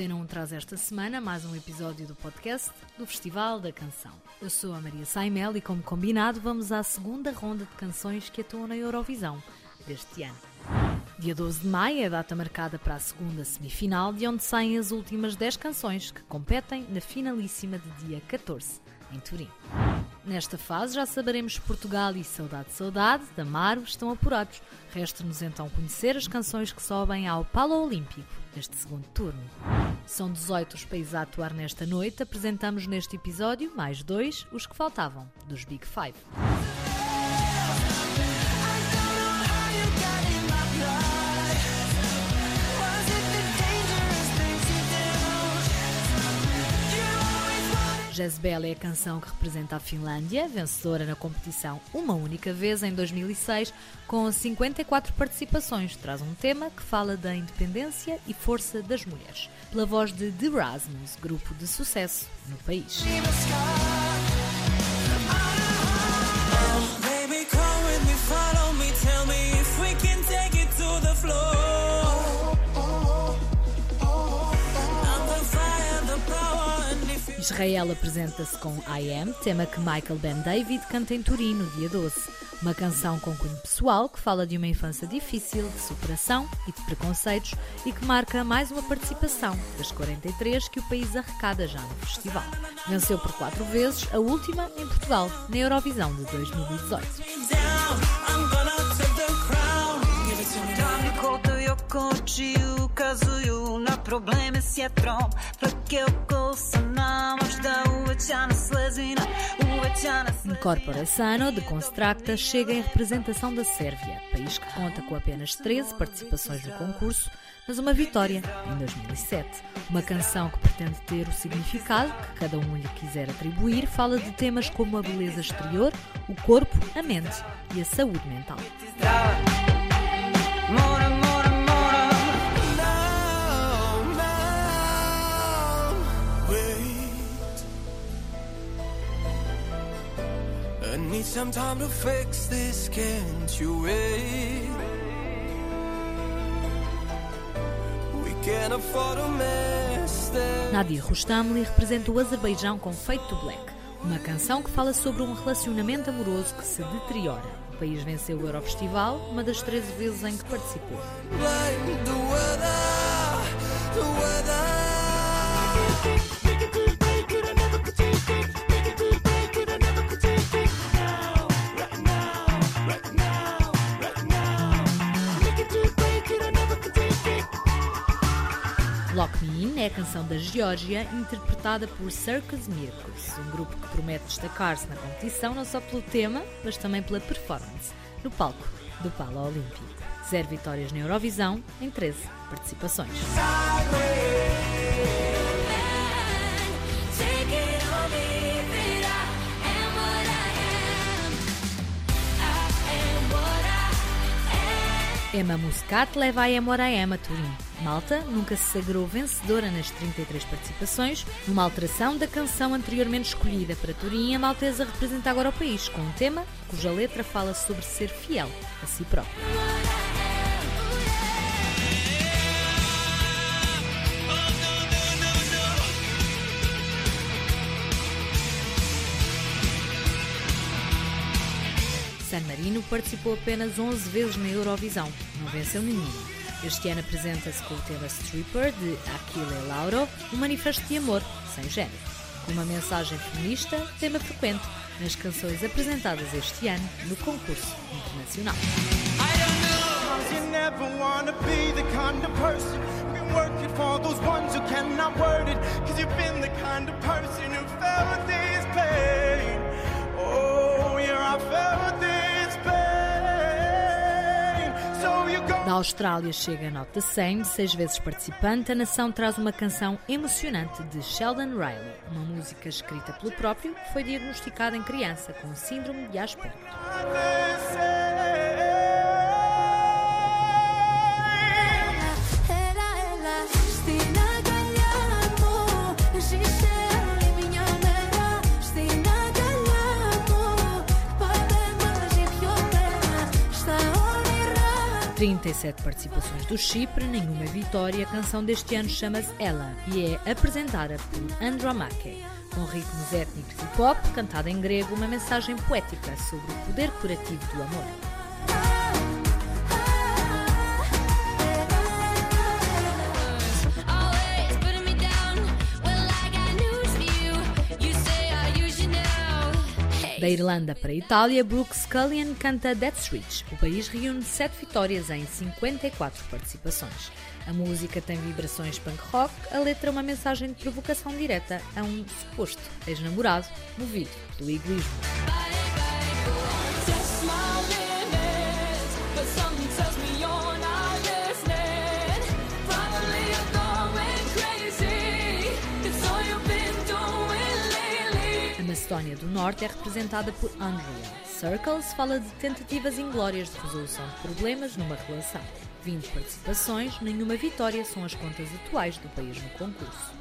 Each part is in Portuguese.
Antena 1 traz esta semana mais um episódio do podcast do Festival da Canção. Eu sou a Maria Saimel e, como combinado, vamos à segunda ronda de canções que atuam na Eurovisão deste ano. Dia 12 de maio é a data marcada para a segunda semifinal, de onde saem as últimas 10 canções que competem na finalíssima de dia 14, em Turim. Nesta fase já saberemos Portugal e Saudade Saudade, da Amaro, estão apurados. Resta-nos então conhecer as canções que sobem ao Palo Olímpico neste segundo turno. São 18 os países a atuar nesta noite. Apresentamos neste episódio mais dois, os que faltavam, dos Big Five. Jezebel é a canção que representa a Finlândia, vencedora na competição uma única vez em 2006, com 54 participações. Traz um tema que fala da independência e força das mulheres, pela voz de The Rasmus, grupo de sucesso no país. Israel apresenta-se com I Am, tema que Michael Ben David canta em Turim no dia 12. Uma canção com cunho pessoal que fala de uma infância difícil, de superação e de preconceitos e que marca mais uma participação das 43 que o país arrecada já no festival. Venceu por quatro vezes, a última em Portugal, na Eurovisão de 2018. Problemy z jetrą Prakiełko sama Možda uvećana slezina Uvećana Incorpora Sano, de Constracta, chega em representação da Sérvia, país que conta com apenas 13 participações no concurso, mas uma vitória em 2007. Uma canção que pretende ter o significado que cada um lhe quiser atribuir, fala de temas como a beleza exterior, o corpo, a mente e a saúde mental. Need some time to fix this, can't you wait? We can't afford mess Nadia Rustamli representa o Azerbaijão com Fate to Black, uma canção que fala sobre um relacionamento amoroso que se deteriora. O país venceu o Eurofestival, uma das 13 vezes em que participou. Lock canção da Geórgia, interpretada por Circus Miracles, um grupo que promete destacar-se na competição não só pelo tema, mas também pela performance, no palco do Pala Olímpico. Zero vitórias na Eurovisão em 13 participações. Emma Muscat leva a Emora a Emma Turim. Malta nunca se sagrou vencedora nas 33 participações, numa alteração da canção anteriormente escolhida para Turim. A maltesa representa agora o país com um tema cuja letra fala sobre ser fiel a si próprio. San Marino participou apenas 11 vezes na Eurovisão, não venceu nenhuma. Este ano apresenta-se com o tema Stripper de Aquile Lauro, um manifesto de amor, sem género. Com uma mensagem feminista, tema frequente nas canções apresentadas este ano no concurso internacional. Da Austrália chega a nota 100, seis vezes participante, a nação traz uma canção emocionante de Sheldon Riley, uma música escrita pelo próprio que foi diagnosticada em criança com síndrome de Asperger. 37 participações do Chipre, nenhuma vitória, a canção deste ano chama-se Ela e é apresentada por Andromache. Com ritmos étnicos e pop, cantada em grego, uma mensagem poética sobre o poder curativo do amor. Da Irlanda para a Itália, Brooke Scullion canta That's Rich. O país reúne sete vitórias em 54 participações. A música tem vibrações punk rock, a letra é uma mensagem de provocação direta a um suposto ex-namorado movido pelo egoísmo. Macedónia do Norte é representada por Andrea. Circles fala de tentativas inglórias de resolução de problemas numa relação. 20 participações, nenhuma vitória são as contas atuais do país no concurso.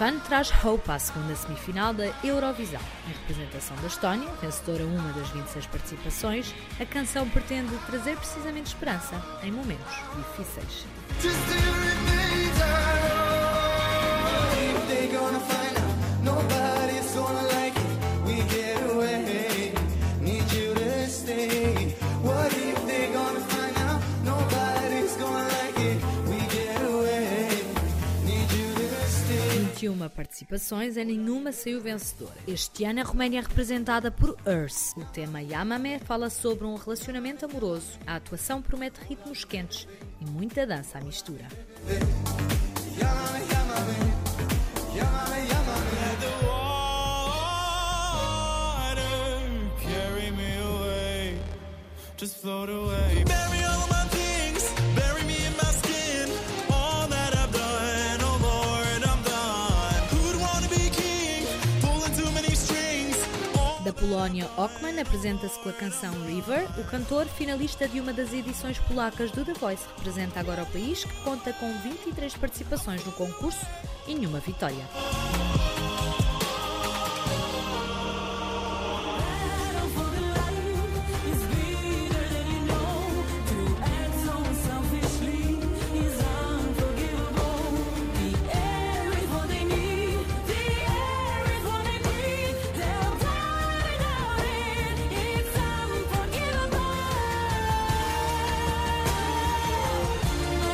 Stefan traz Hope à segunda semifinal da Eurovisão. Em representação da Estónia, vencedora uma das 26 participações, a canção pretende trazer precisamente esperança em momentos difíceis. Uma participações e nenhuma saiu vencedora. Este ano a Roménia é representada por Earth. O tema Yamame fala sobre um relacionamento amoroso. A atuação promete ritmos quentes e muita dança à mistura. Just float away. Polónia Ockman apresenta-se com a canção River. O cantor, finalista de uma das edições polacas do The Voice, representa agora o país, que conta com 23 participações no concurso e nenhuma vitória.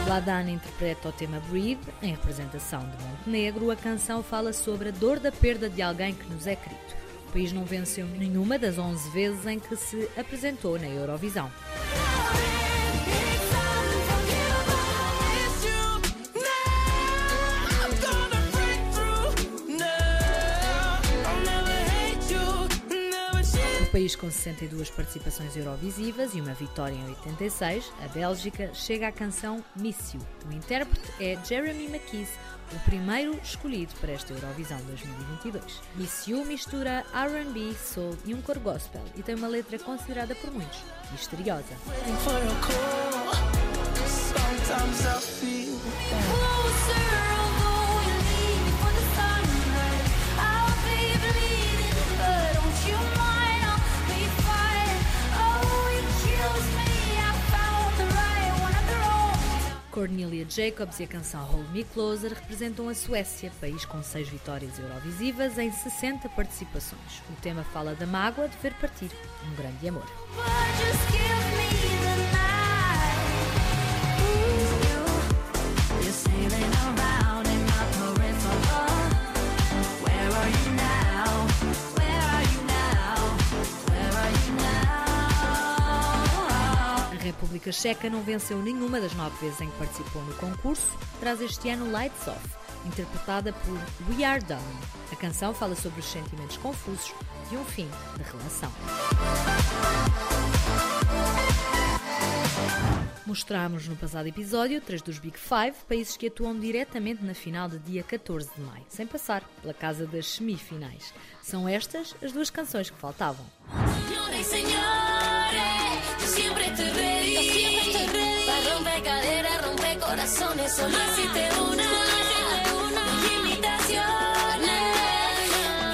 Ladana interpreta o tema Breathe, em representação de Montenegro. A canção fala sobre a dor da perda de alguém que nos é querido. O país não venceu nenhuma das 11 vezes em que se apresentou na Eurovisão. País com 62 participações eurovisivas e uma vitória em 86, a Bélgica, chega à canção Miss You. O intérprete é Jeremy McKees, o primeiro escolhido para esta Eurovisão 2022. Miss You mistura R&B, soul e um cor gospel e tem uma letra considerada por muitos misteriosa. Cornelia Jacobs e a canção Hold Me Closer representam a Suécia, país com seis vitórias eurovisivas em 60 participações. O tema fala da mágoa de ver partir um grande amor. República Checa não venceu nenhuma das nove vezes em que participou no concurso, traz este ano Lights Off, interpretada por We Are Done. A canção fala sobre os sentimentos confusos de um fim de relação. Mostramos no passado episódio três dos Big Five, países que atuam diretamente na final de dia 14 de maio, sem passar pela casa das semifinais. São estas as duas canções que faltavam. Solo existe una. Limitaciones.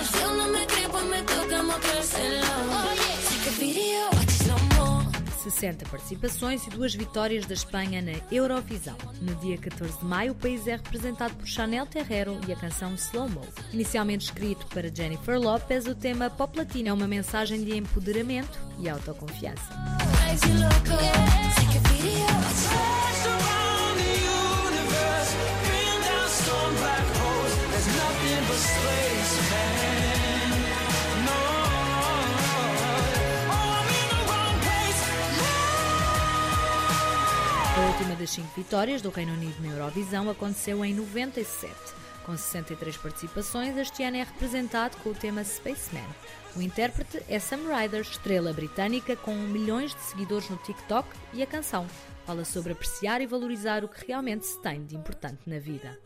Y si aún no me cree, pues me toca mostrárselo. Take a video, watch it slow mo. 60 participações e duas vitórias da Espanha na Eurovisão. No dia 14 de maio, o país é representado por Chanel Terrero e a canção Slow Mo. Inicialmente escrito para Jennifer Lopez, o tema Pop Latino é uma mensagem de empoderamento e autoconfiança. Crazy cinco vitórias do Reino Unido na Eurovisão aconteceu em 97. Com 63 participações, este ano é representado com o tema Spaceman. O intérprete é Sam Ryder, estrela britânica com milhões de seguidores no TikTok, e a canção fala sobre apreciar e valorizar o que realmente se tem de importante na vida.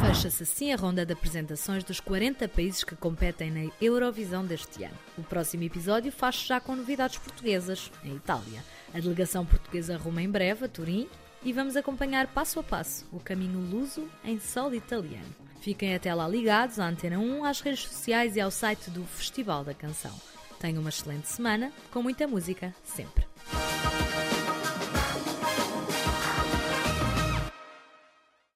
Fecha-se assim a ronda de apresentações dos 40 países que competem na Eurovisão deste ano. O próximo episódio faz-se já com novidades portuguesas, em Itália. A delegação portuguesa arruma em breve a Turim e vamos acompanhar passo a passo o caminho luso em solo italiano. Fiquem até lá ligados à Antena 1, às redes sociais e ao site do Festival da Canção. Tenham uma excelente semana, com muita música, sempre.